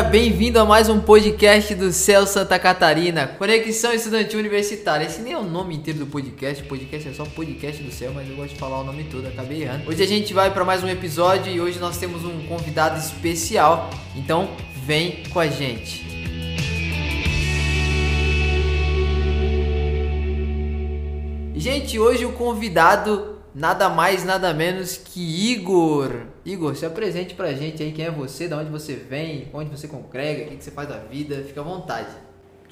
Galera, bem-vindo a mais um podcast do Céu Santa Catarina, Conexão Estudantil Universitária. Esse nem é o nome inteiro do podcast, o podcast é só podcast do céu, mas eu gosto de falar o nome todo, acabei errando. Hoje a gente vai para mais um episódio e hoje nós temos um convidado especial, então vem com a gente. Gente, hoje o convidado nada mais, nada menos que Igor. Igor, se apresente pra gente aí quem é você, de onde você vem, onde você congrega, o que você faz da vida, fica à vontade.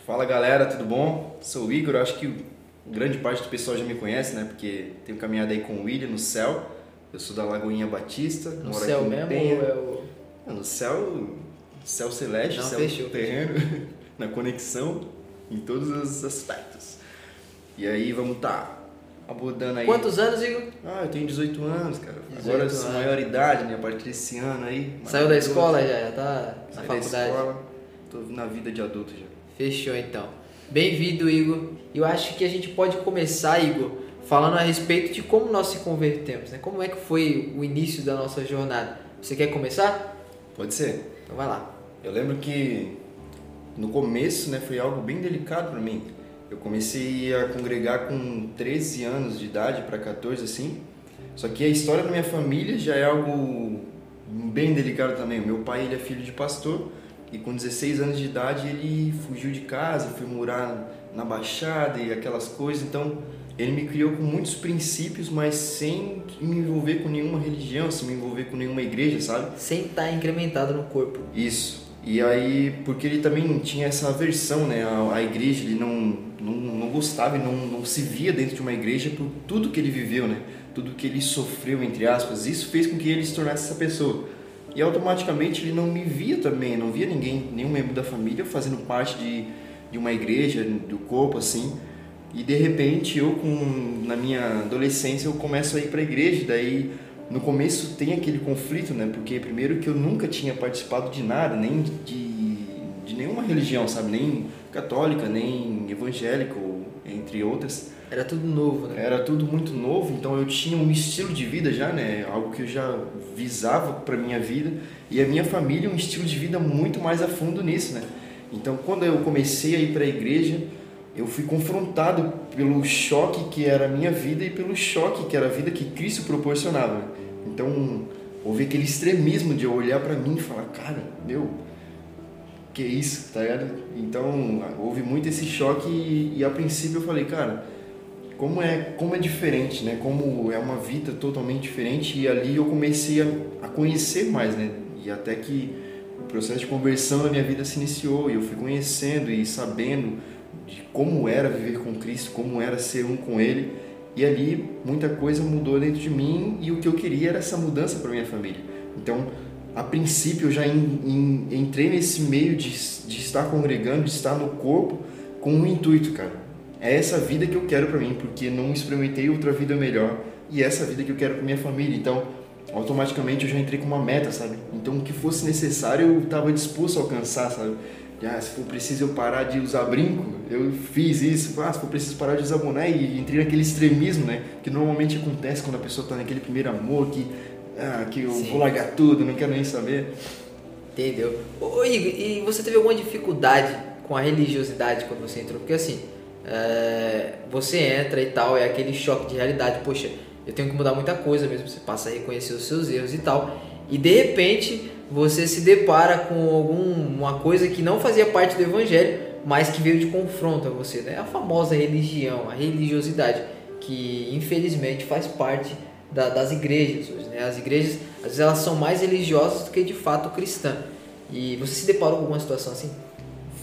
Fala galera, tudo bom? Sou o Igor, acho que grande parte do pessoal já me conhece, né? Porque tenho caminhado aí com o William no céu. Eu sou da Lagoinha Batista, no moro céu aqui mesmo Penha. ou é o... É, no céu, céu celeste, Não, céu fechou, terreno, na conexão, em todos os aspectos. E aí vamos tá abordando aí. Quantos anos, Igor? Ah, eu tenho 18 anos, cara. 18 Agora anos. maior idade, né? A partir desse ano aí. Saiu da escola já, já tá na faculdade. Da escola, tô na vida de adulto já. Fechou então. Bem-vindo, Igor. Eu acho que a gente pode começar, Igor, falando a respeito de como nós se convertemos, né? Como é que foi o início da nossa jornada? Você quer começar? Pode ser. Então vai lá. Eu lembro que no começo, né, foi algo bem delicado para mim eu comecei a congregar com 13 anos de idade para 14 assim. Só que a história da minha família já é algo bem delicado também. O meu pai ele é filho de pastor e com 16 anos de idade ele fugiu de casa, foi morar na Baixada e aquelas coisas. Então ele me criou com muitos princípios, mas sem me envolver com nenhuma religião, sem me envolver com nenhuma igreja, sabe? Sem estar tá incrementado no corpo. Isso. E aí, porque ele também tinha essa aversão, né, à, à igreja, ele não não, não gostava e não, não se via dentro de uma igreja por tudo que ele viveu, né? Tudo que ele sofreu, entre aspas. Isso fez com que ele se tornasse essa pessoa. E automaticamente ele não me via também, não via ninguém, nenhum membro da família fazendo parte de, de uma igreja, do corpo assim. E de repente eu, com, na minha adolescência, eu começo a ir para a igreja. Daí no começo tem aquele conflito, né? Porque primeiro que eu nunca tinha participado de nada, nem de, de nenhuma religião, sabe? Nem católica, nem evangélica, entre outras. Era tudo novo, né? Era tudo muito novo, então eu tinha um estilo de vida já, né? Algo que eu já visava para minha vida e a minha família um estilo de vida muito mais a fundo nisso, né? Então, quando eu comecei a ir para a igreja, eu fui confrontado pelo choque que era a minha vida e pelo choque que era a vida que Cristo proporcionava. Então, houve aquele extremismo de eu olhar para mim e falar, cara, meu, que isso, tá ligado? Então, houve muito esse choque e, e, a princípio eu falei, cara, como é, como é diferente, né? Como é uma vida totalmente diferente e ali eu comecei a, a conhecer mais, né? E até que o processo de conversão da minha vida se iniciou e eu fui conhecendo e sabendo de como era viver com Cristo, como era ser um com Ele. E ali muita coisa mudou dentro de mim e o que eu queria era essa mudança para minha família. Então, a princípio eu já in, in, entrei nesse meio de, de estar congregando, de estar no corpo com um intuito, cara. É essa vida que eu quero para mim, porque não experimentei outra vida melhor e é essa vida que eu quero para minha família. Então, automaticamente eu já entrei com uma meta, sabe? Então, o que fosse necessário eu estava disposto a alcançar, sabe? Ah, se for preciso eu parar de usar brinco, eu fiz isso. Ah, se for preciso parar de usar boné e entrei naquele extremismo, né? Que normalmente acontece quando a pessoa está naquele primeiro amor, que ah, que eu Sim. vou largar tudo, não quero nem saber. Entendeu? Ô, Igor, e você teve alguma dificuldade com a religiosidade quando você entrou? Porque assim, é, você entra e tal, é aquele choque de realidade, poxa, eu tenho que mudar muita coisa mesmo, você passa a reconhecer os seus erros e tal. E de repente você se depara com alguma coisa que não fazia parte do evangelho, mas que veio de confronto a você, né? A famosa religião, a religiosidade, que infelizmente faz parte da, das igrejas hoje. Né? As igrejas, às vezes, elas são mais religiosas do que de fato cristã. E você se deparou com alguma situação assim?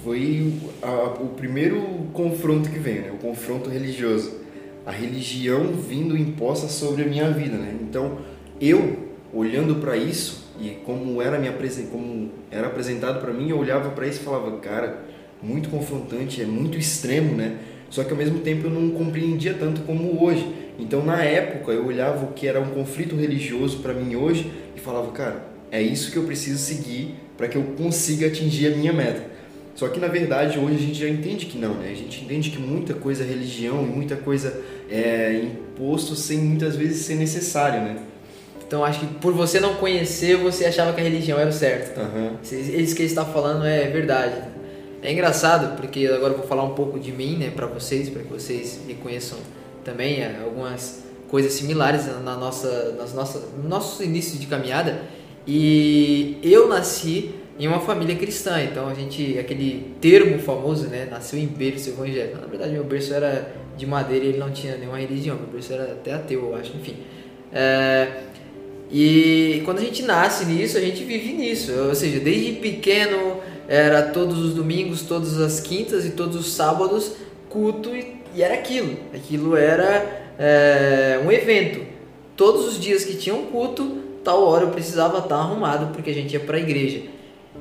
Foi a, o primeiro confronto que veio, né? o confronto religioso. A religião vindo imposta sobre a minha vida. Né? Então, eu, olhando para isso, e como era, minha, como era apresentado para mim, eu olhava para isso e falava, cara, muito confrontante, é muito extremo, né? Só que ao mesmo tempo eu não compreendia tanto como hoje. Então, na época, eu olhava o que era um conflito religioso para mim hoje e falava, cara, é isso que eu preciso seguir para que eu consiga atingir a minha meta. Só que na verdade hoje a gente já entende que não, né? A gente entende que muita coisa é religião e muita coisa é imposto sem muitas vezes ser necessário, né? Então acho que por você não conhecer, você achava que a religião era o certo. Aham. Isso que ele está falando é verdade. É engraçado porque agora eu vou falar um pouco de mim, né, para vocês, para que vocês me conheçam também é, algumas coisas similares na nossa, nas nossa, no nosso início de caminhada. E eu nasci em uma família cristã, então a gente, aquele termo famoso, né, nasceu em berço evangélico. Na verdade, meu berço era de madeira e ele não tinha nenhuma religião, meu berço era até ateu, eu acho, enfim. É, e quando a gente nasce nisso, a gente vive nisso, ou seja, desde pequeno era todos os domingos, todas as quintas e todos os sábados culto e, e era aquilo. Aquilo era é, um evento. Todos os dias que tinham culto, tal hora eu precisava estar arrumado porque a gente ia para a igreja.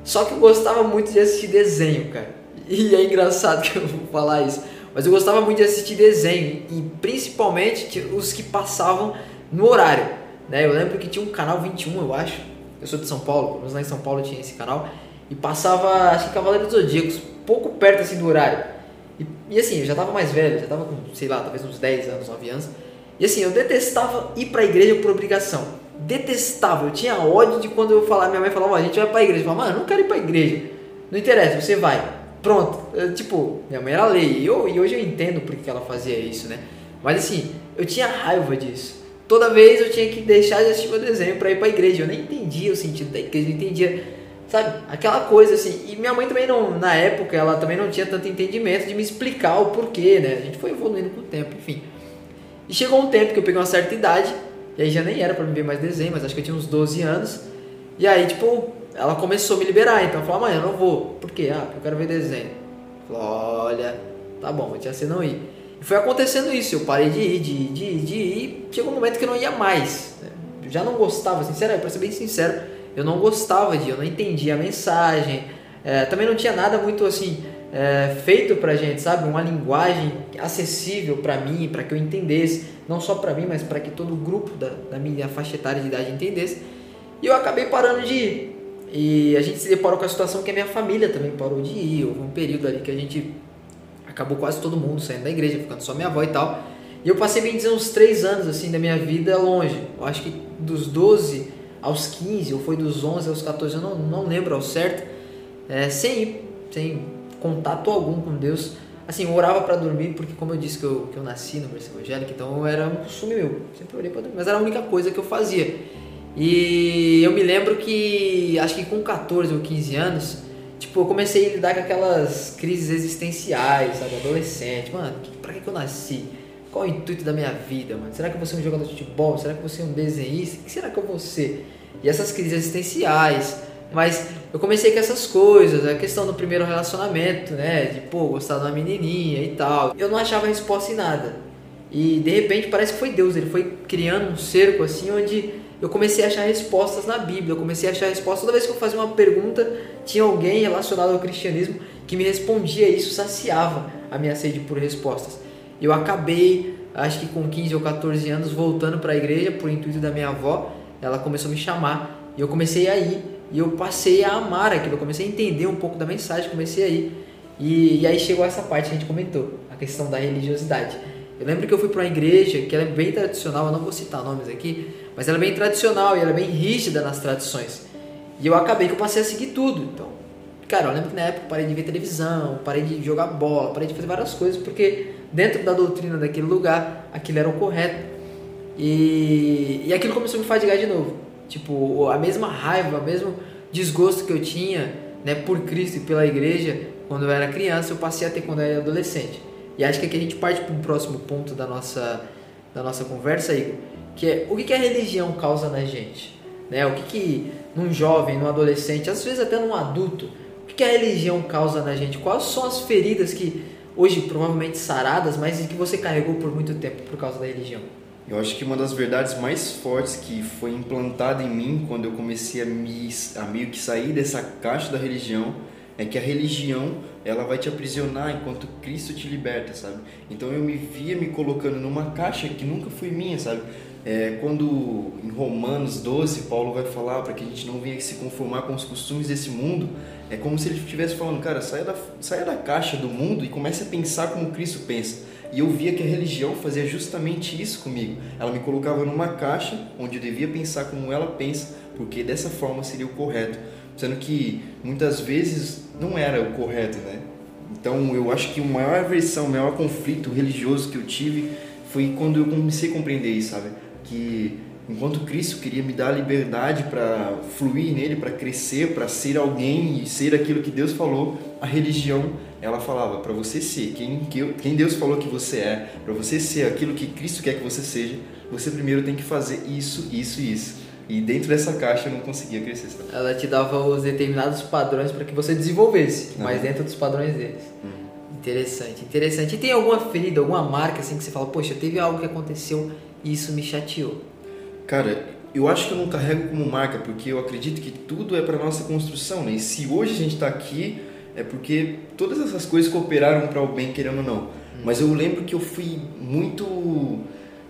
Só que eu gostava muito de assistir desenho, cara. E é engraçado que eu vou falar isso. Mas eu gostava muito de assistir desenho e principalmente os que passavam no horário. Né? Eu lembro que tinha um canal 21, eu acho. Eu sou de São Paulo, mas lá em São Paulo tinha esse canal. E passava, acho que Cavaleiro dos Zodíacos, pouco perto assim do horário. E, e, assim, eu já tava mais velho, já tava com, sei lá, talvez uns 10 anos, 9 anos. E assim, eu detestava ir pra igreja por obrigação. Detestava, eu tinha ódio de quando eu falava, minha mãe falava, a gente vai pra igreja. Eu falava, mano, eu não quero ir pra igreja. Não interessa, você vai. Pronto. Eu, tipo, minha mãe era lei. E, eu, e hoje eu entendo porque ela fazia isso, né? Mas assim, eu tinha raiva disso. Toda vez eu tinha que deixar de assistir meu desenho para ir pra igreja. Eu nem entendia o sentido da igreja, não entendia sabe? Aquela coisa assim. E minha mãe também não, na época, ela também não tinha tanto entendimento de me explicar o porquê, né? A gente foi evoluindo com o tempo, enfim. E chegou um tempo que eu peguei uma certa idade, e aí já nem era para me ver mais desenho, mas acho que eu tinha uns 12 anos. E aí, tipo, ela começou a me liberar, então eu falei, mãe, eu não vou. Por quê? Ah, porque eu quero ver desenho. Falei, olha, tá bom, vou te você não ir. Foi acontecendo isso, eu parei de ir, de ir, de ir, de ir, chegou um momento que eu não ia mais. Né? Eu já não gostava, sinceramente, para ser bem sincero, eu não gostava de, eu não entendia a mensagem, é, também não tinha nada muito assim é, feito pra gente, sabe? Uma linguagem acessível para mim, para que eu entendesse, não só para mim, mas para que todo o grupo da, da, minha faixa etária de idade entendesse. E eu acabei parando de ir. E a gente se deparou com a situação que a minha família também parou de ir. Houve um período ali que a gente acabou quase todo mundo saindo da igreja, ficando só minha avó e tal. E eu passei bem dizer uns três anos assim da minha vida longe. Eu acho que dos 12 aos 15, ou foi dos 11 aos 14, eu não, não lembro ao certo, é, sem ir, sem contato algum com Deus. Assim, eu orava para dormir, porque como eu disse que eu, que eu nasci no berço evangélico, então era um costume meu, sempre orei para dormir, mas era a única coisa que eu fazia. E eu me lembro que, acho que com 14 ou 15 anos, tipo, eu comecei a lidar com aquelas crises existenciais, sabe, adolescente, mano, pra que, que eu nasci? Qual é o intuito da minha vida, mano? Será que eu vou ser um jogador de futebol? Será que eu vou ser um desenhista? O que será que eu vou ser? E essas crises existenciais. Mas eu comecei com essas coisas, a questão do primeiro relacionamento, né? De, pô, gostar de uma menininha e tal. Eu não achava resposta em nada. E de repente parece que foi Deus, ele foi criando um cerco assim onde eu comecei a achar respostas na Bíblia, eu comecei a achar respostas. Toda vez que eu fazia uma pergunta, tinha alguém relacionado ao cristianismo que me respondia isso, saciava a minha sede por respostas eu acabei, acho que com 15 ou 14 anos, voltando para a igreja por intuito da minha avó. Ela começou a me chamar e eu comecei a ir. E eu passei a amar aquilo, eu comecei a entender um pouco da mensagem, comecei a ir. E, e aí chegou essa parte que a gente comentou, a questão da religiosidade. Eu lembro que eu fui para uma igreja que ela é bem tradicional, eu não vou citar nomes aqui, mas ela é bem tradicional e ela é bem rígida nas tradições. E eu acabei que eu passei a seguir tudo. Então, cara, eu lembro que na época parei de ver televisão, parei de jogar bola, parei de fazer várias coisas porque dentro da doutrina daquele lugar, aquilo era o correto. E, e aquilo começou a me fadigar de novo. Tipo, a mesma raiva, o mesmo desgosto que eu tinha né, por Cristo e pela igreja quando eu era criança, eu passei a ter quando eu era adolescente. E acho que aqui a gente parte para um próximo ponto da nossa, da nossa conversa, Igor, que é o que, que a religião causa na gente? Né? O que, que num jovem, num adolescente, às vezes até num adulto, o que, que a religião causa na gente? Quais são as feridas que hoje provavelmente saradas, mas que você carregou por muito tempo por causa da religião? Eu acho que uma das verdades mais fortes que foi implantada em mim quando eu comecei a, me, a meio que sair dessa caixa da religião é que a religião ela vai te aprisionar enquanto Cristo te liberta, sabe? Então eu me via me colocando numa caixa que nunca foi minha, sabe? É, quando em Romanos 12 Paulo vai falar para que a gente não venha se conformar com os costumes desse mundo, é como se ele estivesse falando, cara, saia da, saia da caixa do mundo e comece a pensar como Cristo pensa. E eu via que a religião fazia justamente isso comigo. Ela me colocava numa caixa onde eu devia pensar como ela pensa, porque dessa forma seria o correto. Sendo que muitas vezes não era o correto, né? Então eu acho que o maior aversão, o maior conflito religioso que eu tive foi quando eu comecei a compreender isso, sabe? Que enquanto Cristo queria me dar liberdade para fluir nele, para crescer, para ser alguém e ser aquilo que Deus falou, a religião ela falava para você ser quem, quem Deus falou que você é, para você ser aquilo que Cristo quer que você seja, você primeiro tem que fazer isso, isso e isso. E dentro dessa caixa eu não conseguia crescer. Sabe? Ela te dava os determinados padrões para que você desenvolvesse, uhum. mas dentro dos padrões deles. Uhum. Interessante, interessante. E tem alguma ferida, alguma marca assim que você fala, poxa, teve algo que aconteceu e isso me chateou? Cara, eu acho que eu não carrego como marca, porque eu acredito que tudo é para nossa construção, né? E se hoje a gente está aqui, é porque todas essas coisas cooperaram para o bem, querendo ou não. Hum. Mas eu lembro que eu fui muito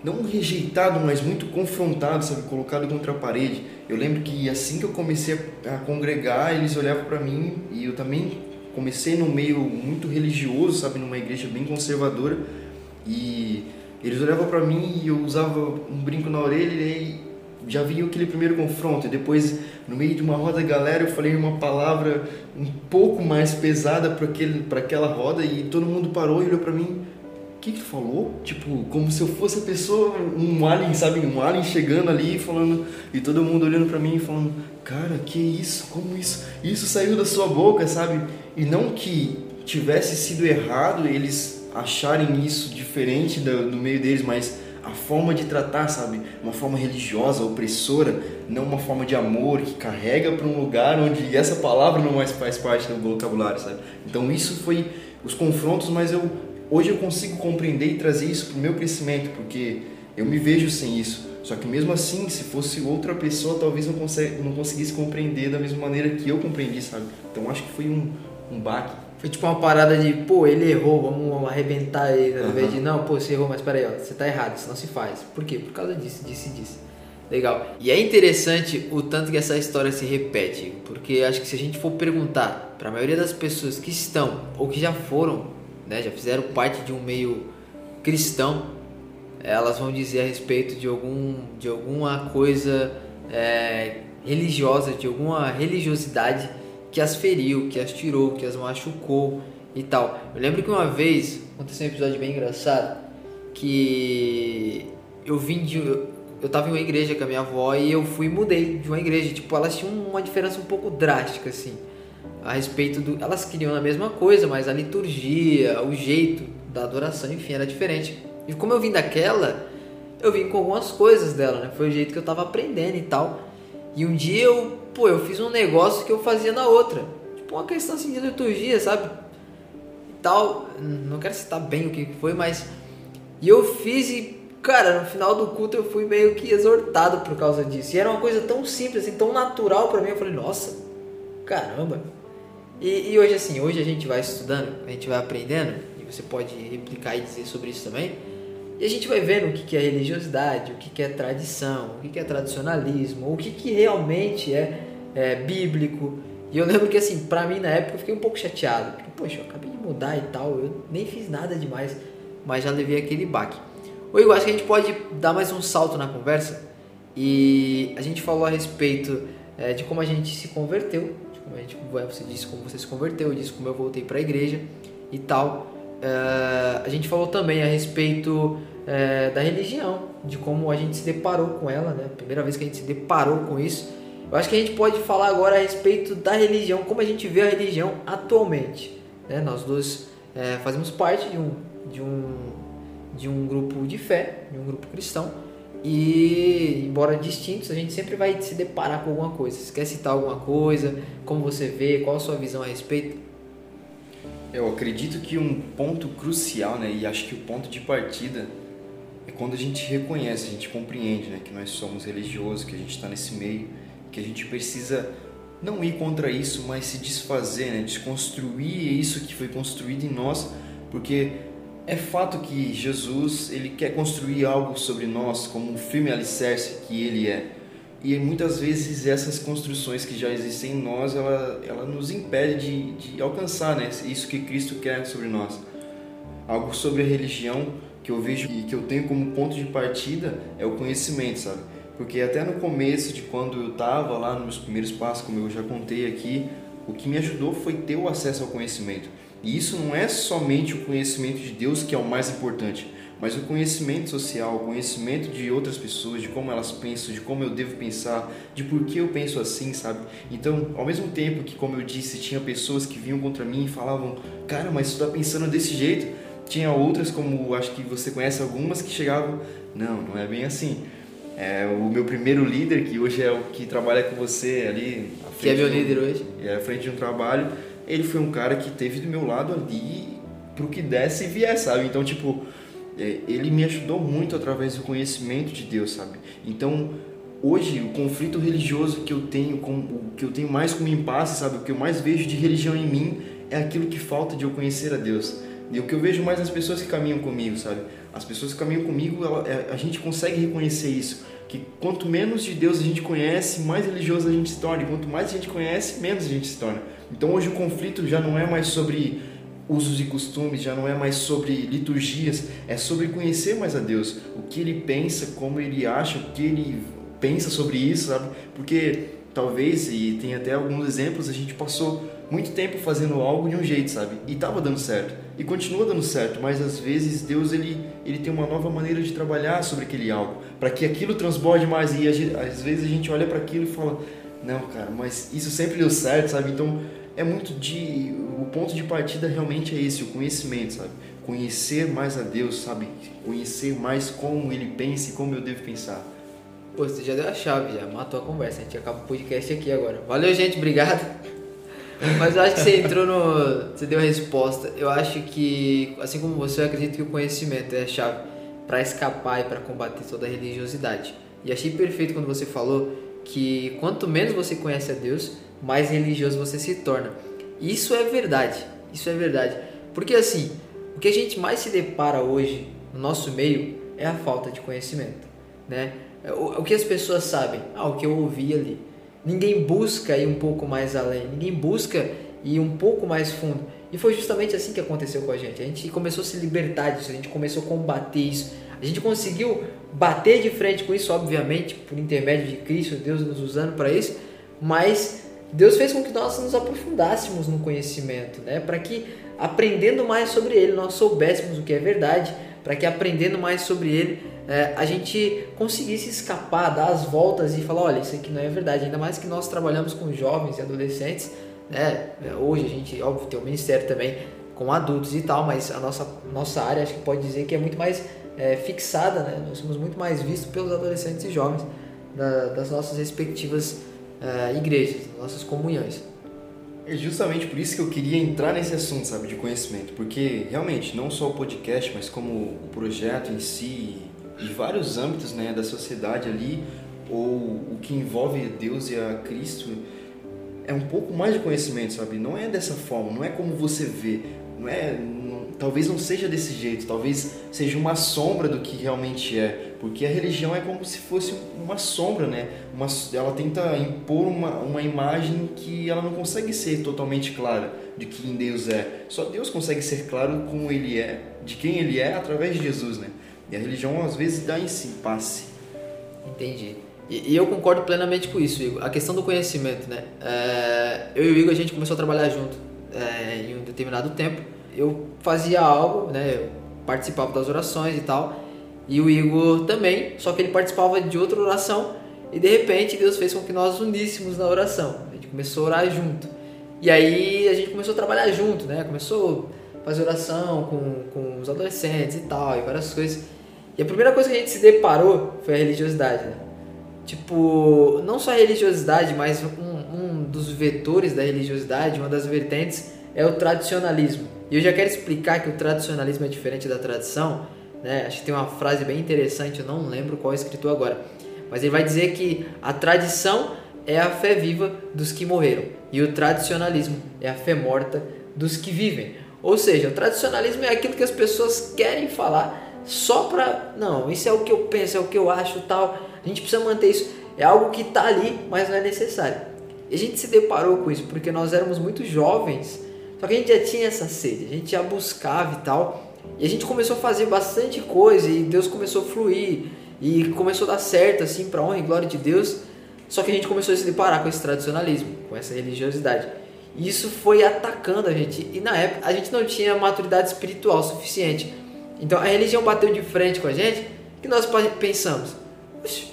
não rejeitado, mas muito confrontado, sabe, colocado contra a parede. Eu lembro que assim que eu comecei a congregar, eles olhavam para mim e eu também comecei no meio muito religioso, sabe, numa igreja bem conservadora e eles olhavam para mim e eu usava um brinco na orelha e já vinha aquele primeiro confronto. E depois, no meio de uma roda de galera, eu falei uma palavra um pouco mais pesada para aquela roda e todo mundo parou e olhou para mim. Que que falou? Tipo, como se eu fosse a pessoa, um alien, sabe? Um alien chegando ali falando e todo mundo olhando para mim e falando: "Cara, que isso? Como isso? Isso saiu da sua boca, sabe?" E não que tivesse sido errado eles acharem isso diferente do, do meio deles, mas a forma de tratar, sabe? Uma forma religiosa, opressora, não uma forma de amor que carrega para um lugar onde essa palavra não mais faz parte do vocabulário, sabe? Então isso foi os confrontos, mas eu hoje eu consigo compreender e trazer isso para o meu crescimento, porque eu me vejo sem isso. Só que mesmo assim, se fosse outra pessoa, talvez não, consegue, não conseguisse compreender da mesma maneira que eu compreendi, sabe? Então acho que foi um, um baque foi tipo uma parada de, pô, ele errou, vamos arrebentar ele, ao invés de, não, pô, você errou, mas peraí, ó, você tá errado, isso não se faz. Por quê? Por causa disso, disso e disso. Legal. E é interessante o tanto que essa história se repete, porque acho que se a gente for perguntar para a maioria das pessoas que estão ou que já foram, né, já fizeram parte de um meio cristão, elas vão dizer a respeito de algum de alguma coisa é, religiosa, de alguma religiosidade que as feriu, que as tirou, que as machucou e tal. Eu lembro que uma vez aconteceu um episódio bem engraçado que eu vim de eu tava em uma igreja com a minha avó e eu fui e mudei de uma igreja, tipo, elas tinham uma diferença um pouco drástica assim, a respeito do elas queriam a mesma coisa, mas a liturgia, o jeito da adoração, enfim, era diferente. E como eu vim daquela, eu vim com algumas coisas dela, né? Foi o jeito que eu tava aprendendo e tal. E um dia eu pô, eu fiz um negócio que eu fazia na outra. Tipo, uma questão assim de liturgia, sabe? E tal. Não quero citar bem o que foi, mas. E eu fiz e, cara, no final do culto eu fui meio que exortado por causa disso. E era uma coisa tão simples, assim, tão natural para mim. Eu falei, nossa, caramba. E, e hoje, assim, hoje a gente vai estudando, a gente vai aprendendo, e você pode replicar e dizer sobre isso também e a gente vai vendo o que é religiosidade, o que é tradição, o que é tradicionalismo, o que realmente é, é bíblico. E eu lembro que, assim, pra mim na época eu fiquei um pouco chateado. Porque, poxa, eu acabei de mudar e tal, eu nem fiz nada demais, mas já levei aquele baque. Ô Igor, acho que a gente pode dar mais um salto na conversa. E a gente falou a respeito é, de como a gente se converteu, a gente, você disse como você se converteu, eu disse como eu voltei para a igreja e tal. Uh, a gente falou também a respeito uh, da religião, de como a gente se deparou com ela, né? Primeira vez que a gente se deparou com isso. Eu acho que a gente pode falar agora a respeito da religião, como a gente vê a religião atualmente. Né? Nós dois uh, fazemos parte de um, de, um, de um grupo de fé, de um grupo cristão. E, embora distintos, a gente sempre vai se deparar com alguma coisa. Você quer citar alguma coisa? Como você vê? Qual a sua visão a respeito? Eu acredito que um ponto crucial, né, e acho que o ponto de partida é quando a gente reconhece, a gente compreende, né, que nós somos religiosos, que a gente está nesse meio, que a gente precisa não ir contra isso, mas se desfazer, né, desconstruir isso que foi construído em nós, porque é fato que Jesus ele quer construir algo sobre nós como um firme alicerce que ele é. E muitas vezes essas construções que já existem em nós, ela, ela nos impede de, de alcançar né, isso que Cristo quer sobre nós. algo sobre a religião que eu vejo e que eu tenho como ponto de partida é o conhecimento, sabe? Porque até no começo de quando eu estava lá nos meus primeiros passos, como eu já contei aqui, o que me ajudou foi ter o acesso ao conhecimento. E isso não é somente o conhecimento de Deus que é o mais importante, mas o conhecimento social, o conhecimento de outras pessoas, de como elas pensam, de como eu devo pensar, de por que eu penso assim, sabe? Então, ao mesmo tempo que, como eu disse, tinha pessoas que vinham contra mim e falavam, cara, mas tu tá pensando desse jeito, tinha outras, como acho que você conhece algumas, que chegavam, não, não é bem assim. É, o meu primeiro líder, que hoje é o que trabalha com você ali. Que é meu líder hoje. É, à frente de um trabalho, ele foi um cara que teve do meu lado ali pro que desse e viesse, sabe? Então, tipo, é, ele me ajudou muito através do conhecimento de Deus, sabe? Então, hoje, o conflito religioso que eu tenho, com, o que eu tenho mais como impasse, sabe? O que eu mais vejo de religião em mim é aquilo que falta de eu conhecer a Deus. E o que eu vejo mais nas pessoas que caminham comigo, sabe? As pessoas que caminham comigo, é, a gente consegue reconhecer isso. Que quanto menos de Deus a gente conhece, mais religioso a gente se torna. E quanto mais a gente conhece, menos a gente se torna. Então hoje o conflito já não é mais sobre usos e costumes, já não é mais sobre liturgias, é sobre conhecer mais a Deus, o que ele pensa, como ele acha, o que ele pensa sobre isso, sabe? Porque talvez, e tem até alguns exemplos, a gente passou muito tempo fazendo algo de um jeito, sabe? E tava dando certo. E continua dando certo, mas às vezes Deus ele, ele tem uma nova maneira de trabalhar sobre aquele algo, para que aquilo transborde mais e às vezes a gente olha para aquilo e fala: "Não, cara, mas isso sempre deu certo", sabe? Então, é muito de o ponto de partida realmente é esse, o conhecimento, sabe? Conhecer mais a Deus, sabe? Conhecer mais como ele pensa e como eu devo pensar. Pô, você já deu a chave, já matou a conversa. A gente acaba o podcast aqui agora. Valeu, gente, obrigado. Mas eu acho que você entrou no. Você deu a resposta. Eu acho que, assim como você, eu acredito que o conhecimento é a chave para escapar e para combater toda a religiosidade. E achei perfeito quando você falou que quanto menos você conhece a Deus, mais religioso você se torna. Isso é verdade. Isso é verdade. Porque assim, o que a gente mais se depara hoje no nosso meio é a falta de conhecimento, né? O, o que as pessoas sabem? Ah, o que eu ouvi ali. Ninguém busca ir um pouco mais além, ninguém busca ir um pouco mais fundo. E foi justamente assim que aconteceu com a gente. A gente começou a se libertar disso, a gente começou a combater isso. A gente conseguiu bater de frente com isso, obviamente, por intermédio de Cristo, Deus nos usando para isso, mas Deus fez com que nós nos aprofundássemos no conhecimento, né? Para que aprendendo mais sobre Ele nós soubéssemos o que é verdade, para que aprendendo mais sobre Ele é, a gente conseguisse escapar, dar as voltas e falar, olha, isso aqui não é verdade. Ainda mais que nós trabalhamos com jovens e adolescentes, né? Hoje a gente, óbvio, tem o um ministério também com adultos e tal, mas a nossa, nossa área acho que pode dizer que é muito mais é, fixada, né? Nós somos muito mais vistos pelos adolescentes e jovens da, das nossas respectivas uh, igrejas, nossas comunhões. É justamente por isso que eu queria entrar nesse assunto, sabe, de conhecimento, porque realmente não só o podcast, mas como o projeto em si, de vários âmbitos, né, da sociedade ali, ou o que envolve Deus e a Cristo, é um pouco mais de conhecimento, sabe? Não é dessa forma, não é como você vê, não é talvez não seja desse jeito, talvez seja uma sombra do que realmente é, porque a religião é como se fosse uma sombra, né? Uma, ela tenta impor uma, uma imagem que ela não consegue ser totalmente clara de quem Deus é. Só Deus consegue ser claro como Ele é, de quem Ele é, através de Jesus, né? E a religião às vezes dá em si passe. Entendi. E, e eu concordo plenamente com isso, Igor. A questão do conhecimento, né? É, eu e o Igor a gente começou a trabalhar junto é, em um determinado tempo eu fazia algo, né? Eu participava das orações e tal. E o Igor também, só que ele participava de outra oração e de repente Deus fez com que nós uníssemos na oração. A gente começou a orar junto. E aí a gente começou a trabalhar junto, né? Começou a fazer oração com, com os adolescentes e tal, e várias coisas. E a primeira coisa que a gente se deparou foi a religiosidade, né? Tipo, não só a religiosidade, mas um, um dos vetores da religiosidade, uma das vertentes, é o tradicionalismo. E eu já quero explicar que o tradicionalismo é diferente da tradição. Né? Acho que tem uma frase bem interessante, eu não lembro qual é escritor agora. Mas ele vai dizer que a tradição é a fé viva dos que morreram e o tradicionalismo é a fé morta dos que vivem. Ou seja, o tradicionalismo é aquilo que as pessoas querem falar só para. Não, isso é o que eu penso, é o que eu acho tal. A gente precisa manter isso. É algo que está ali, mas não é necessário. E a gente se deparou com isso porque nós éramos muito jovens só que a gente já tinha essa sede, a gente já buscava e tal, E a gente começou a fazer bastante coisa e Deus começou a fluir e começou a dar certo assim para honra e glória de Deus. Só que a gente começou a se deparar com esse tradicionalismo, com essa religiosidade. E isso foi atacando a gente. E na época a gente não tinha maturidade espiritual suficiente. Então a religião bateu de frente com a gente que nós pensamos,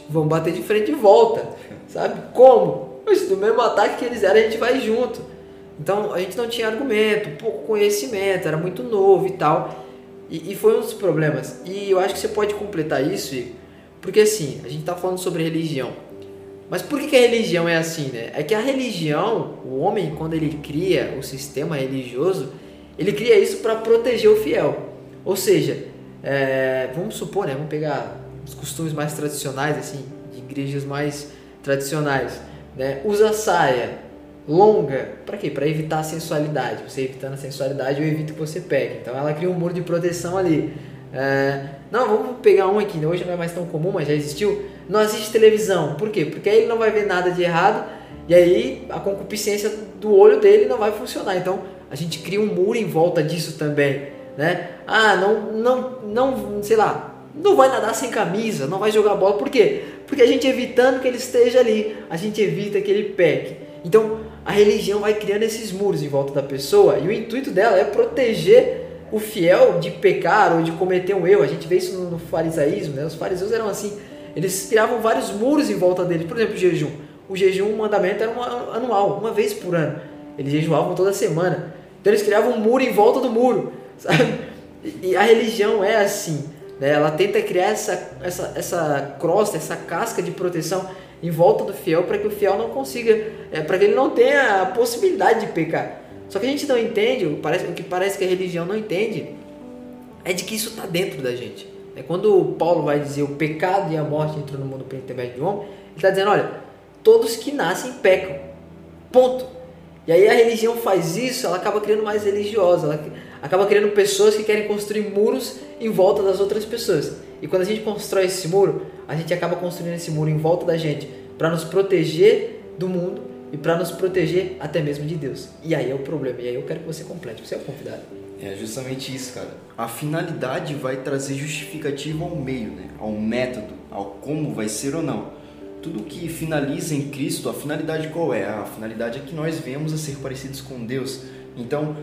vamos bater de frente de volta, sabe? Como? do mesmo ataque que eles eram, a gente vai junto. Então a gente não tinha argumento, pouco conhecimento, era muito novo e tal. E, e foi um dos problemas. E eu acho que você pode completar isso, Igor, porque assim, a gente está falando sobre religião. Mas por que, a religião é assim, né? É que a religião, o homem, quando ele cria o sistema religioso, ele cria isso para proteger o fiel. Ou seja, é, vamos supor, né? Vamos pegar os costumes mais tradicionais, assim, de igrejas mais tradicionais, né? Usa saia longa, para quê? Para evitar a sensualidade. Você evitando a sensualidade, eu evito que você pegue. Então ela cria um muro de proteção ali. É, não, vamos pegar um aqui, né? hoje não é mais tão comum, mas já existiu. Não assiste televisão. Por quê? Porque aí ele não vai ver nada de errado e aí a concupiscência do olho dele não vai funcionar. Então a gente cria um muro em volta disso também né? Ah, não, não, não, sei lá, não vai nadar sem camisa, não vai jogar bola, por quê? Porque a gente evitando que ele esteja ali, a gente evita que ele peque. Então, a religião vai criando esses muros em volta da pessoa e o intuito dela é proteger o fiel de pecar ou de cometer um erro. A gente vê isso no, farisaísmo, né? Os fariseus eram assim, eles criavam vários muros em volta dele. Por exemplo, o jejum. O jejum, o mandamento era uma, anual, uma vez por ano. Eles jejuavam toda semana. Então eles criavam um muro em volta do muro. Sabe? E a religião é assim. Né? Ela tenta criar essa, essa, essa crosta, essa casca de proteção em volta do fiel para que o fiel não consiga, é, para que ele não tenha a possibilidade de pecar. Só que a gente não entende, o que parece que a religião não entende, é de que isso está dentro da gente. É quando Paulo vai dizer o pecado e a morte entram no mundo por intermédio de um homem, ele está dizendo, olha, todos que nascem pecam. Ponto. E aí a religião faz isso, ela acaba criando mais religiosa, ela acaba criando pessoas que querem construir muros em volta das outras pessoas. E quando a gente constrói esse muro, a gente acaba construindo esse muro em volta da gente para nos proteger do mundo e para nos proteger até mesmo de Deus. E aí é o problema. E aí eu quero que você complete. Você é o convidado. É justamente isso, cara. A finalidade vai trazer justificativa ao meio, né? ao método, ao como vai ser ou não. Tudo que finaliza em Cristo, a finalidade qual é? A finalidade é que nós venhamos a ser parecidos com Deus. Então,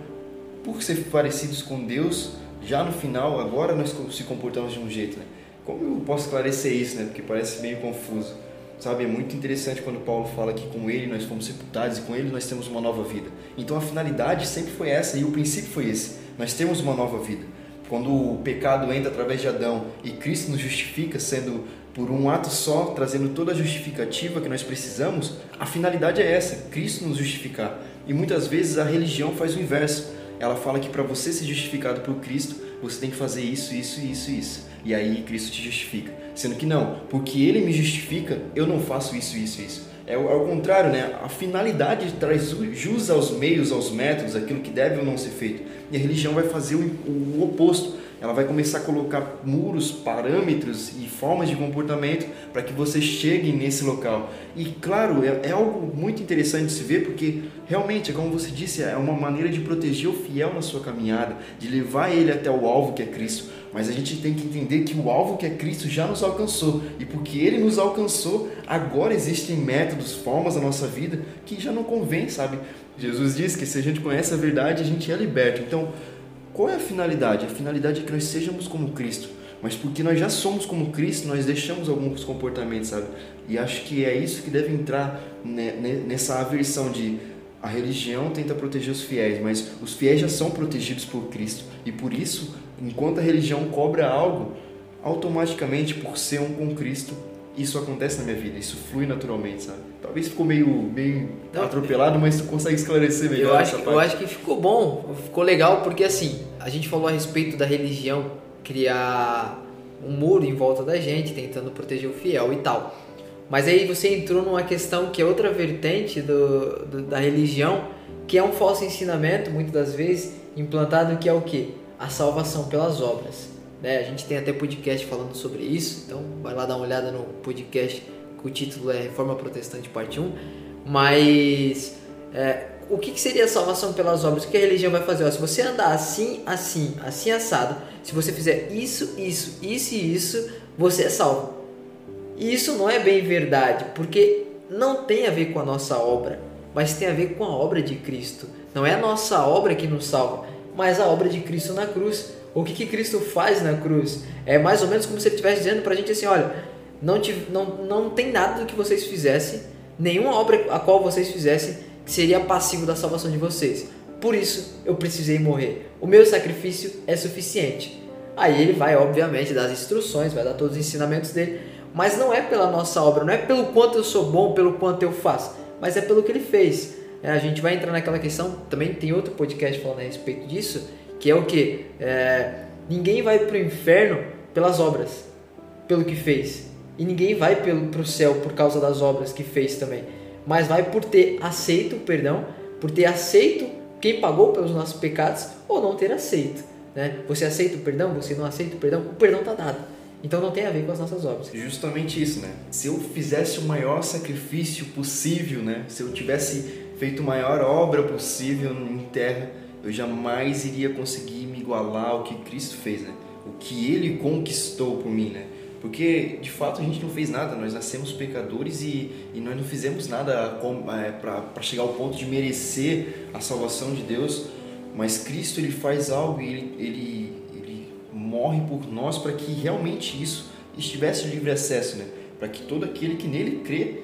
por ser parecidos com Deus, já no final, agora nós se comportamos de um jeito, né? Como eu posso esclarecer isso, né? Porque parece meio confuso. Sabe, é muito interessante quando Paulo fala que com ele nós fomos sepultados e com ele nós temos uma nova vida. Então a finalidade sempre foi essa e o princípio foi esse. Nós temos uma nova vida. Quando o pecado entra através de Adão e Cristo nos justifica, sendo por um ato só, trazendo toda a justificativa que nós precisamos, a finalidade é essa, Cristo nos justificar. E muitas vezes a religião faz o inverso ela fala que para você ser justificado por Cristo, você tem que fazer isso, isso, isso, isso. E aí Cristo te justifica. Sendo que não, porque Ele me justifica, eu não faço isso, isso, isso. É ao contrário, né? A finalidade traz jus aos meios, aos métodos, aquilo que deve ou não ser feito. E a religião vai fazer o, o oposto ela vai começar a colocar muros, parâmetros e formas de comportamento para que você chegue nesse local. E claro, é, é, algo muito interessante de se ver porque realmente, é como você disse, é uma maneira de proteger o fiel na sua caminhada, de levar ele até o alvo que é Cristo. Mas a gente tem que entender que o alvo que é Cristo já nos alcançou. E porque ele nos alcançou, agora existem métodos, formas na nossa vida que já não convém, sabe? Jesus diz que se a gente conhece a verdade, a gente é liberto. Então, qual é a finalidade? A finalidade é que nós sejamos como Cristo. Mas porque nós já somos como Cristo, nós deixamos alguns comportamentos, sabe? E acho que é isso que deve entrar nessa aversão de a religião tenta proteger os fiéis, mas os fiéis já são protegidos por Cristo. E por isso, enquanto a religião cobra algo, automaticamente, por ser um com Cristo, isso acontece na minha vida, isso flui naturalmente, sabe? Talvez ficou meio, meio Não, atropelado, mas tu consegue esclarecer melhor eu acho, essa parte. Eu acho que ficou bom, ficou legal, porque assim, a gente falou a respeito da religião criar um muro em volta da gente, tentando proteger o fiel e tal. Mas aí você entrou numa questão que é outra vertente do, do, da religião, que é um falso ensinamento, muitas das vezes, implantado que é o que? A salvação pelas obras. Né? A gente tem até podcast falando sobre isso, então vai lá dar uma olhada no podcast que o título é Reforma Protestante Parte 1. Mas é, o que, que seria a salvação pelas obras? O que a religião vai fazer? Ó, se você andar assim, assim, assim assado, se você fizer isso, isso, isso e isso, você é salvo. E isso não é bem verdade, porque não tem a ver com a nossa obra, mas tem a ver com a obra de Cristo. Não é a nossa obra que nos salva, mas a obra de Cristo na cruz. O que, que Cristo faz na cruz? É mais ou menos como se ele estivesse dizendo para a gente assim: olha, não, te, não, não tem nada do que vocês fizessem, nenhuma obra a qual vocês fizessem que seria passivo da salvação de vocês. Por isso eu precisei morrer. O meu sacrifício é suficiente. Aí ele vai, obviamente, dar as instruções, vai dar todos os ensinamentos dele, mas não é pela nossa obra, não é pelo quanto eu sou bom, pelo quanto eu faço, mas é pelo que ele fez. É, a gente vai entrar naquela questão, também tem outro podcast falando a respeito disso, que é o que? É, ninguém vai para o inferno pelas obras, pelo que fez. E ninguém vai para o céu por causa das obras que fez também. Mas vai por ter aceito o perdão, por ter aceito quem pagou pelos nossos pecados ou não ter aceito. Né? Você aceita o perdão? Você não aceita o perdão? O perdão está dado. Então não tem a ver com as nossas obras. Justamente isso, né? Se eu fizesse o maior sacrifício possível, né? Se eu tivesse feito a maior obra possível em terra, eu jamais iria conseguir me igualar ao que Cristo fez, né? O que Ele conquistou por mim, né? Porque de fato a gente não fez nada, nós nascemos pecadores e, e nós não fizemos nada é, para chegar ao ponto de merecer a salvação de Deus, mas Cristo ele faz algo e ele, ele, ele morre por nós para que realmente isso estivesse livre acesso, né? para que todo aquele que nele crê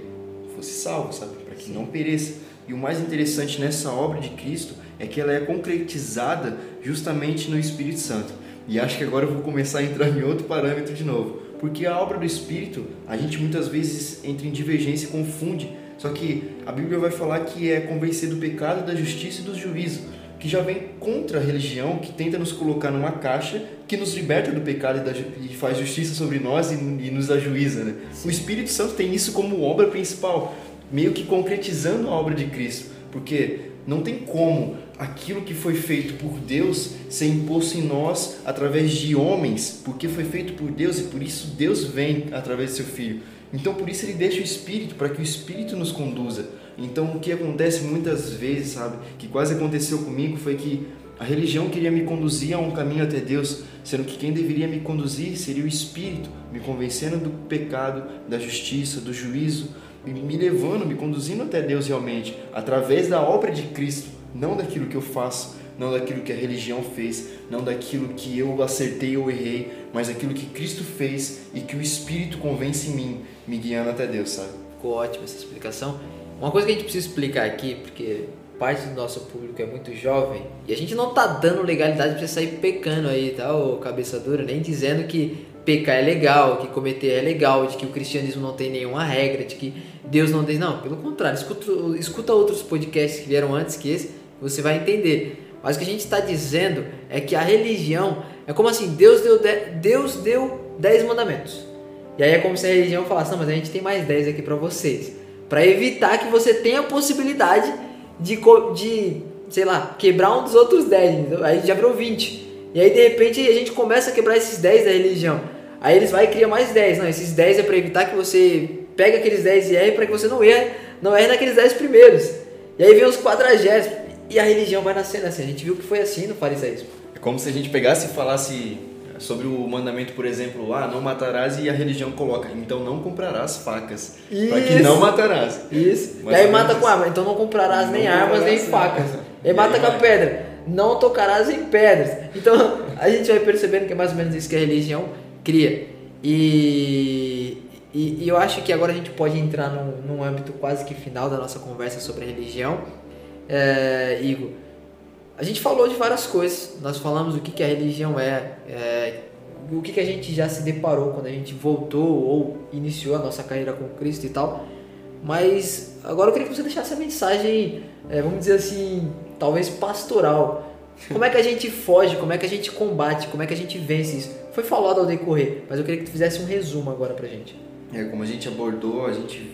fosse salvo, sabe? para que não pereça. E o mais interessante nessa obra de Cristo é que ela é concretizada justamente no Espírito Santo. E acho que agora eu vou começar a entrar em outro parâmetro de novo. Porque a obra do Espírito, a gente muitas vezes entra em divergência e confunde. Só que a Bíblia vai falar que é convencer do pecado, da justiça e do juízo, que já vem contra a religião, que tenta nos colocar numa caixa, que nos liberta do pecado e, da, e faz justiça sobre nós e, e nos ajuiza. Né? O Espírito Santo tem isso como obra principal, meio que concretizando a obra de Cristo. Porque não tem como aquilo que foi feito por Deus ser imposto em nós através de homens, porque foi feito por Deus e por isso Deus vem através do seu Filho. Então por isso ele deixa o Espírito, para que o Espírito nos conduza. Então o que acontece muitas vezes, sabe, que quase aconteceu comigo foi que a religião queria me conduzir a um caminho até Deus, sendo que quem deveria me conduzir seria o Espírito, me convencendo do pecado, da justiça, do juízo, me levando, me conduzindo até Deus realmente, através da obra de Cristo não daquilo que eu faço, não daquilo que a religião fez, não daquilo que eu acertei ou errei, mas daquilo que Cristo fez e que o Espírito convence em mim, me guiando até Deus, sabe? Ficou ótima essa explicação. Uma coisa que a gente precisa explicar aqui, porque parte do nosso público é muito jovem e a gente não tá dando legalidade para você sair pecando aí, tá, ô cabeça dura, nem dizendo que pecar é legal, que cometer é legal, de que o cristianismo não tem nenhuma regra, de que Deus não tem. Não, pelo contrário, escuta, escuta outros podcasts que vieram antes que esse você vai entender. Mas o que a gente está dizendo é que a religião é como assim, Deus deu, Deus deu 10 mandamentos. E aí é como se a religião falasse, não, mas a gente tem mais 10 aqui para vocês. Para evitar que você tenha a possibilidade de, de, sei lá, quebrar um dos outros 10. Aí já virou 20. E aí de repente a gente começa a quebrar esses 10 da religião. Aí eles vai e cria mais 10. Não, esses 10 é para evitar que você pegue aqueles 10 e erre para que você não erre, não erre naqueles 10 primeiros. E aí vem os quadragésimos. E a religião vai nascendo assim. A gente viu que foi assim no farisaísmo. É como se a gente pegasse e falasse sobre o mandamento, por exemplo, ah, não matarás e a religião coloca, então não comprarás facas, para que não matarás. Isso. Mas e aí mata com arma, então não comprarás não nem armas nem facas. E, aí mata com a pedra, não tocarás em pedras. Então a gente vai percebendo que é mais ou menos isso que a religião cria. E, e, e eu acho que agora a gente pode entrar num, num âmbito quase que final da nossa conversa sobre religião é, Igor, a gente falou de várias coisas. Nós falamos o que, que a religião é, é o que, que a gente já se deparou quando a gente voltou ou iniciou a nossa carreira com Cristo e tal. Mas agora eu queria que você deixasse a mensagem, é, vamos dizer assim, talvez pastoral. Como é que a gente foge, como é que a gente combate, como é que a gente vence isso? Foi falado ao decorrer, mas eu queria que tu fizesse um resumo agora pra gente. É, como a gente abordou, a gente,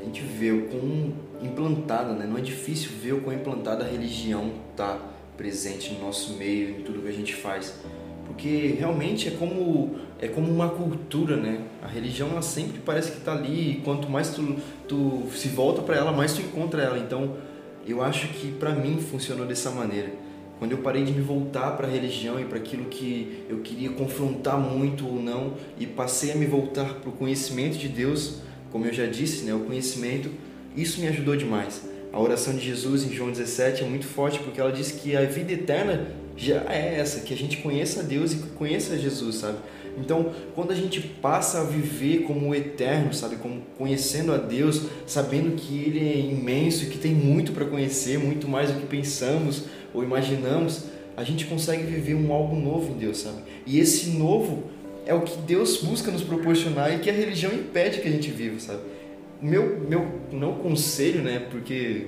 a gente vê o quão implantada, né? Não é difícil ver o quão implantada a religião está presente no nosso meio, em tudo que a gente faz. Porque realmente é como é como uma cultura, né? A religião ela sempre parece que está ali, e quanto mais tu, tu se volta para ela, mais tu encontra ela. Então, eu acho que para mim funcionou dessa maneira. Quando eu parei de me voltar para a religião e para aquilo que eu queria confrontar muito ou não e passei a me voltar para o conhecimento de Deus, como eu já disse, né, o conhecimento, isso me ajudou demais. A oração de Jesus em João 17 é muito forte porque ela diz que a vida eterna já é essa, que a gente conheça Deus e conheça Jesus, sabe? Então, quando a gente passa a viver como o eterno, sabe, como conhecendo a Deus, sabendo que ele é imenso e que tem muito para conhecer, muito mais do que pensamos ou imaginamos, a gente consegue viver um algo novo em Deus, sabe? E esse novo é o que Deus busca nos proporcionar e que a religião impede que a gente viva, sabe? Meu meu não conselho, né, porque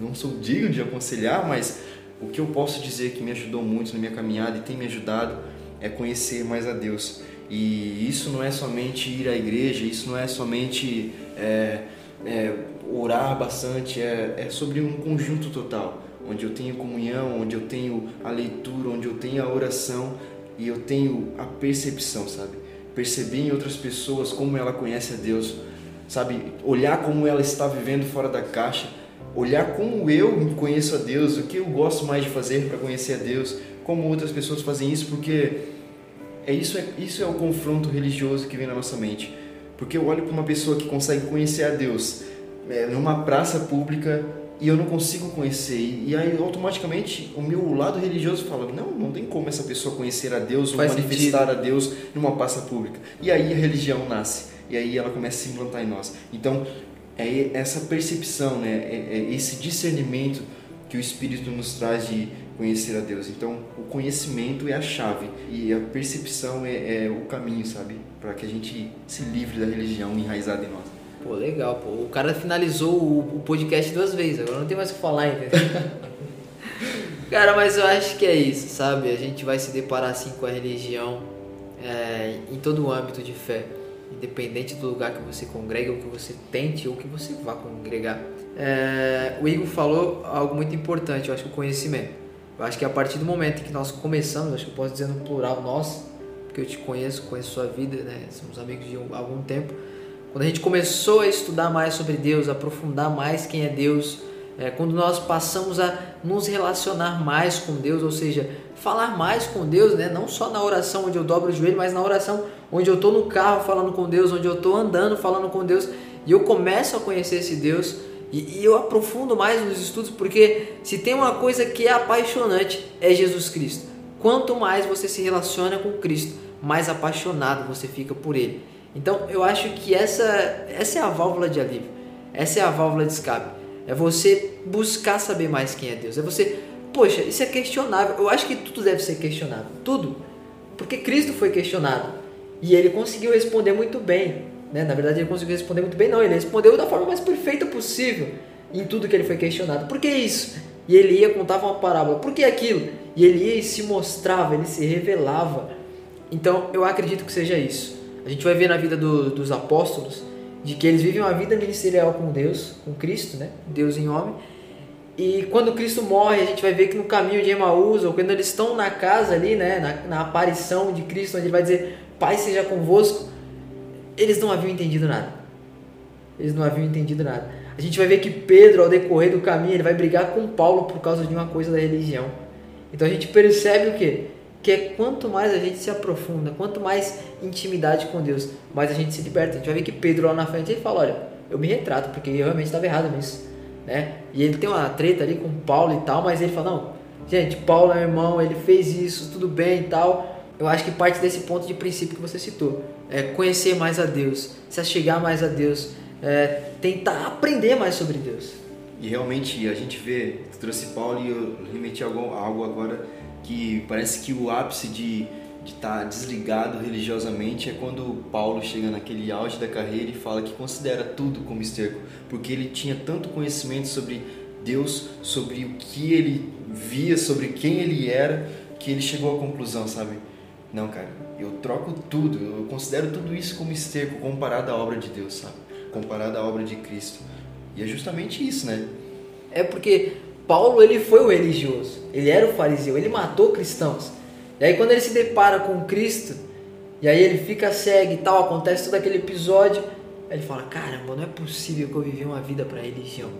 não sou digno de aconselhar, mas o que eu posso dizer que me ajudou muito na minha caminhada e tem me ajudado é conhecer mais a Deus. E isso não é somente ir à igreja, isso não é somente é, é, orar bastante, é, é sobre um conjunto total, onde eu tenho comunhão, onde eu tenho a leitura, onde eu tenho a oração e eu tenho a percepção, sabe? Perceber em outras pessoas como ela conhece a Deus, sabe? Olhar como ela está vivendo fora da caixa, olhar como eu conheço a Deus, o que eu gosto mais de fazer para conhecer a Deus, como outras pessoas fazem isso, porque é isso, é isso é o confronto religioso que vem na nossa mente. Porque eu olho para uma pessoa que consegue conhecer a Deus é, numa praça pública e eu não consigo conhecer. E, aí automaticamente o meu lado religioso fala: não, não tem como essa pessoa conhecer a Deus ou Faz manifestar sentido. a Deus numa praça pública. E aí a religião nasce. E aí ela começa a se implantar em nós. Então é essa percepção, né? é, é esse discernimento que o Espírito nos traz de conhecer a Deus. Então, o conhecimento é a chave e a percepção é, é o caminho, sabe? Para que a gente se livre da religião enraizada em nós. Pô, legal, pô. O cara finalizou o, podcast duas vezes, agora não tem mais o que falar, entendeu? cara, mas eu acho que é isso, sabe? A gente vai se deparar assim com a religião é, em todo o âmbito de fé, independente do lugar que você congrega, ou que você tente, ou que você vá congregar. É, o Igor falou algo muito importante, eu acho que o conhecimento. Eu acho que a partir do momento que nós começamos, acho que eu posso dizer no plural nós, porque eu te conheço, conheço sua vida, né? Somos amigos de algum tempo. Quando a gente começou a estudar mais sobre Deus, aprofundar mais quem é Deus, é, quando nós passamos a nos relacionar mais com Deus, ou seja, falar mais com Deus, né? não só na oração onde eu dobro o joelho, mas na oração onde eu estou no carro falando com Deus, onde eu estou andando falando com Deus, e eu começo a conhecer esse Deus, e, e, eu aprofundo mais nos estudos porque se tem uma coisa que é apaixonante é Jesus Cristo. Quanto mais você se relaciona com Cristo, mais apaixonado você fica por Ele. Então eu acho que essa, essa é a válvula de alívio, essa é a válvula de escape. É você buscar saber mais quem é Deus. É você, poxa, isso é questionável. Eu acho que tudo deve ser questionável, tudo, porque Cristo foi questionado e ele conseguiu responder muito bem. Né? Na verdade, ele conseguiu responder muito bem, não. Ele respondeu da forma mais perfeita possível em tudo que ele foi questionado. Por que isso? E ele ia contava uma parábola. Por que aquilo? E ele ia e se mostrava, ele se revelava. Então, eu acredito que seja isso. A gente vai ver na vida do, dos apóstolos de que eles vivem uma vida ministerial com Deus, com Cristo, né? Deus em homem. E quando Cristo morre, a gente vai ver que no caminho de Emaús, ou quando eles estão na casa ali, né, na, na aparição de Cristo, onde ele vai dizer: Pai seja convosco, eles não haviam entendido nada. Eles não haviam entendido nada. A gente vai ver que Pedro, ao decorrer do caminho, ele vai brigar com Paulo por causa de uma coisa da religião. Então a gente percebe o quê? Que é quanto mais a gente se aprofunda, quanto mais intimidade com Deus, mais a gente se liberta. A gente vai ver que Pedro lá na frente ele fala: Olha, eu me retrato, porque eu realmente estava errado nisso. Né? E ele tem uma treta ali com Paulo e tal, mas ele fala: Não, gente, Paulo é irmão, ele fez isso, tudo bem e tal. Eu acho que parte desse ponto de princípio que você citou é, conhecer mais a Deus, se achegar mais a Deus, é, tentar aprender mais sobre Deus. E realmente a gente vê, trouxe Paulo e eu remeti algo, algo agora que parece que o ápice de de estar tá desligado religiosamente é quando Paulo chega naquele auge da carreira e fala que considera tudo como esterco, porque ele tinha tanto conhecimento sobre Deus, sobre o que ele via, sobre quem ele era, que ele chegou à conclusão, sabe? Não, cara, eu troco tudo, eu considero tudo isso como esterco comparado à obra de Deus, sabe? Comparado à obra de Cristo. E é justamente isso, né? É porque Paulo ele foi o religioso, ele era o fariseu, ele matou cristãos. E aí quando ele se depara com Cristo, e aí ele fica cego e tal, acontece todo aquele episódio, ele fala: "Caramba, não é possível que eu vivi uma vida para religião.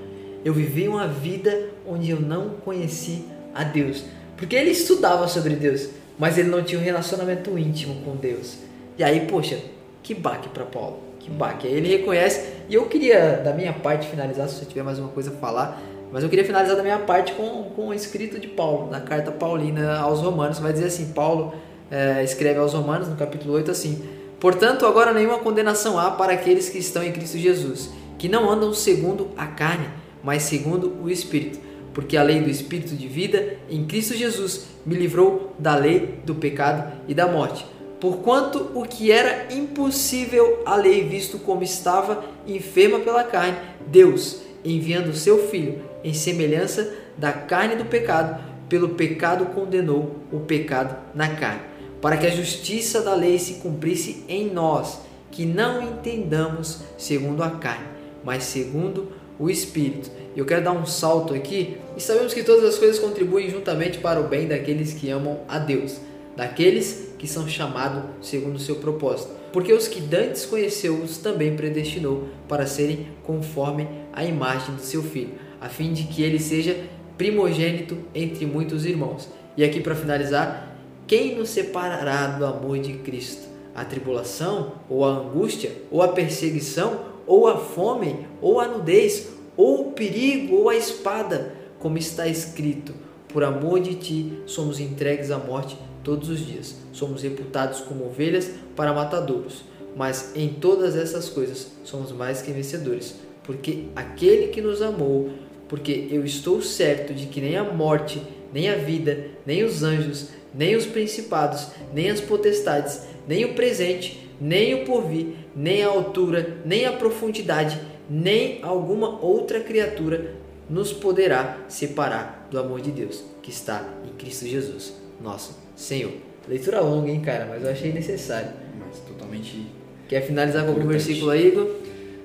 eu vivi uma vida onde eu não conheci a Deus. Porque ele estudava sobre Deus, mas ele não tinha um relacionamento íntimo com Deus. E aí, poxa, que baque para Paulo, que baque. Aí ele reconhece, e eu queria, da minha parte, finalizar, se você tiver mais uma coisa a falar, mas eu queria finalizar da minha parte com, com o escrito de Paulo, na carta paulina aos Romanos. Vai dizer assim: Paulo é, escreve aos Romanos, no capítulo 8, assim: Portanto, agora nenhuma condenação há para aqueles que estão em Cristo Jesus, que não andam segundo a carne, mas segundo o Espírito. Porque a lei do Espírito de vida em Cristo Jesus me livrou da lei do pecado e da morte. Porquanto o que era impossível a lei, visto como estava enferma pela carne, Deus, enviando o seu Filho em semelhança da carne do pecado, pelo pecado condenou o pecado na carne, para que a justiça da lei se cumprisse em nós, que não entendamos segundo a carne, mas segundo o Espírito. Eu quero dar um salto aqui e sabemos que todas as coisas contribuem juntamente para o bem daqueles que amam a Deus, daqueles que são chamados segundo o seu propósito. Porque os que dantes conheceu, os também predestinou para serem conforme a imagem do seu filho a fim de que ele seja primogênito entre muitos irmãos. E aqui para finalizar, quem nos separará do amor de Cristo? A tribulação, ou a angústia, ou a perseguição, ou a fome, ou a nudez, ou o perigo, ou a espada, como está escrito: por amor de ti somos entregues à morte todos os dias, somos reputados como ovelhas para matadouros. Mas em todas essas coisas somos mais que vencedores, porque aquele que nos amou porque eu estou certo de que nem a morte, nem a vida, nem os anjos, nem os principados, nem as potestades, nem o presente, nem o porvir, nem a altura, nem a profundidade, nem alguma outra criatura nos poderá separar do amor de Deus que está em Cristo Jesus, nosso Senhor. Leitura longa, hein, cara, mas eu achei necessário. Mas totalmente. Quer finalizar com algum versículo aí, Igor?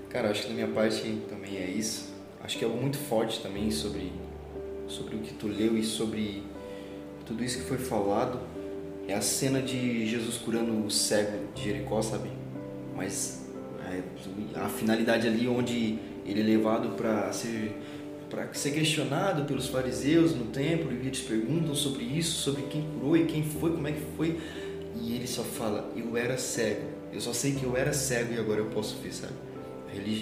Cara, acho que da minha parte também é isso acho que é algo muito forte também sobre, sobre o que tu leu e sobre tudo isso que foi falado. É a cena de Jesus curando o cego de Jericó, sabe? Mas é, a finalidade ali onde ele é levado para ser para ser questionado pelos fariseus no templo e eles perguntam sobre isso, sobre quem curou e quem foi, como é que foi, e ele só fala: "Eu era cego. Eu só sei que eu era cego e agora eu posso ver", sabe?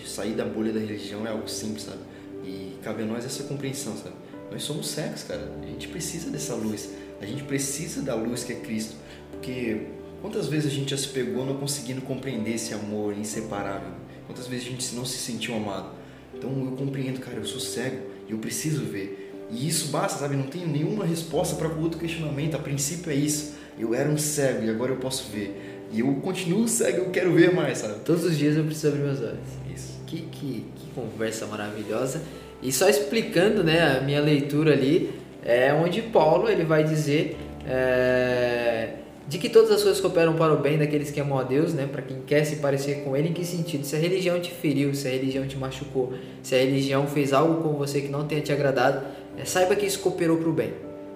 sair da bolha da religião é algo simples, sabe? E cabe a nós essa compreensão, sabe? Nós somos cegos, cara. A gente precisa dessa luz. A gente precisa da luz que é Cristo. Porque quantas vezes a gente já se pegou não conseguindo compreender esse amor inseparável? Quantas vezes a gente não se sentiu amado? Então eu compreendo, cara, eu sou cego e eu preciso ver. E isso basta, sabe? Não tenho nenhuma resposta para outro questionamento. A princípio é isso. Eu era um cego e agora eu posso ver. E eu continuo cego, eu quero ver mais, sabe? Todos os dias eu preciso abrir meus olhos. Isso. Que, que, conversa maravilhosa. E só explicando né, a minha leitura ali, é onde Paulo ele vai dizer é, de que todas as coisas cooperam para o bem daqueles que amam a Deus, né, para quem quer se parecer com Ele. Em que sentido? Se a religião te feriu, se a religião te machucou, se a religião fez algo com você que não tenha te agradado, é, saiba que isso cooperou para o bem.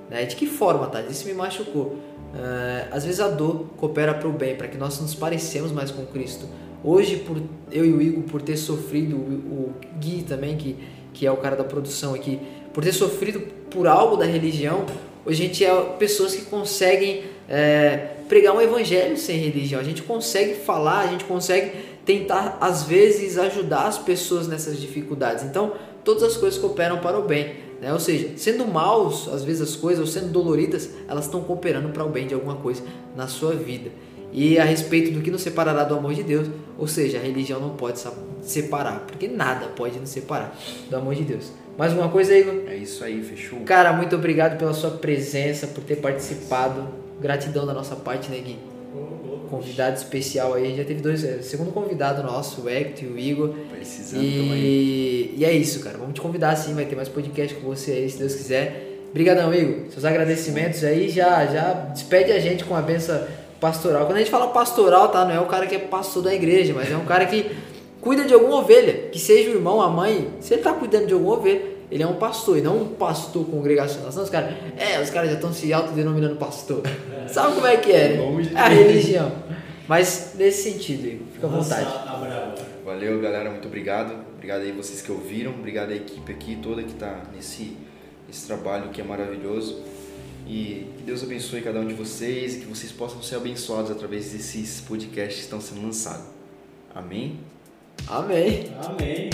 Né? De que forma, tá? Isso me machucou. Uh, às vezes a dor coopera para o bem, para que nós nos parecemos mais com Cristo Hoje, por eu e o Igor, por ter sofrido, o Gui também, que, que é o cara da produção aqui, por ter sofrido por algo da religião, hoje a gente é pessoas que conseguem é, pregar um evangelho sem religião. A gente consegue falar, a gente consegue tentar, às vezes, ajudar as pessoas nessas dificuldades. Então, todas as coisas cooperam para o bem. Né? Ou seja, sendo maus, às vezes as coisas, ou sendo doloridas, elas estão cooperando para o bem de alguma coisa na sua vida e a respeito do que nos separará do amor de Deus, ou seja, a religião não pode separar, porque nada pode nos separar do amor de Deus. Mais uma coisa, Igor? É isso aí, fechou. Cara, muito obrigado pela sua presença, por ter participado. Gratidão da nossa parte, né, Gui? Convidado especial aí, já teve dois, é, segundo convidado nosso, o Hector e o Igor. Precisando e, e é isso, cara. Vamos te convidar sim, vai ter mais podcast com você aí, se Deus quiser. Obrigadão, Igor. Seus agradecimentos aí, já, já despede a gente com a benção pastoral. Quando a gente fala pastoral, tá? Não é o cara que é pastor da igreja, mas é um cara que cuida de alguma ovelha, que seja o irmão, a mãe. Se ele tá cuidando de alguma ovelha, ele é um pastor e não um pastor congregacional. Senão os caras, é, os caras já estão se autodenominando pastor. Sabe como é que é, né? É a religião. Mas nesse sentido, Igor, fica à vontade. Valeu, galera, muito obrigado. Obrigado aí vocês que ouviram, obrigado à equipe aqui toda que está nesse esse trabalho que é maravilhoso. E que Deus abençoe cada um de vocês e que vocês possam ser abençoados através desses podcasts que estão sendo lançados. Amém? Amém. Amém.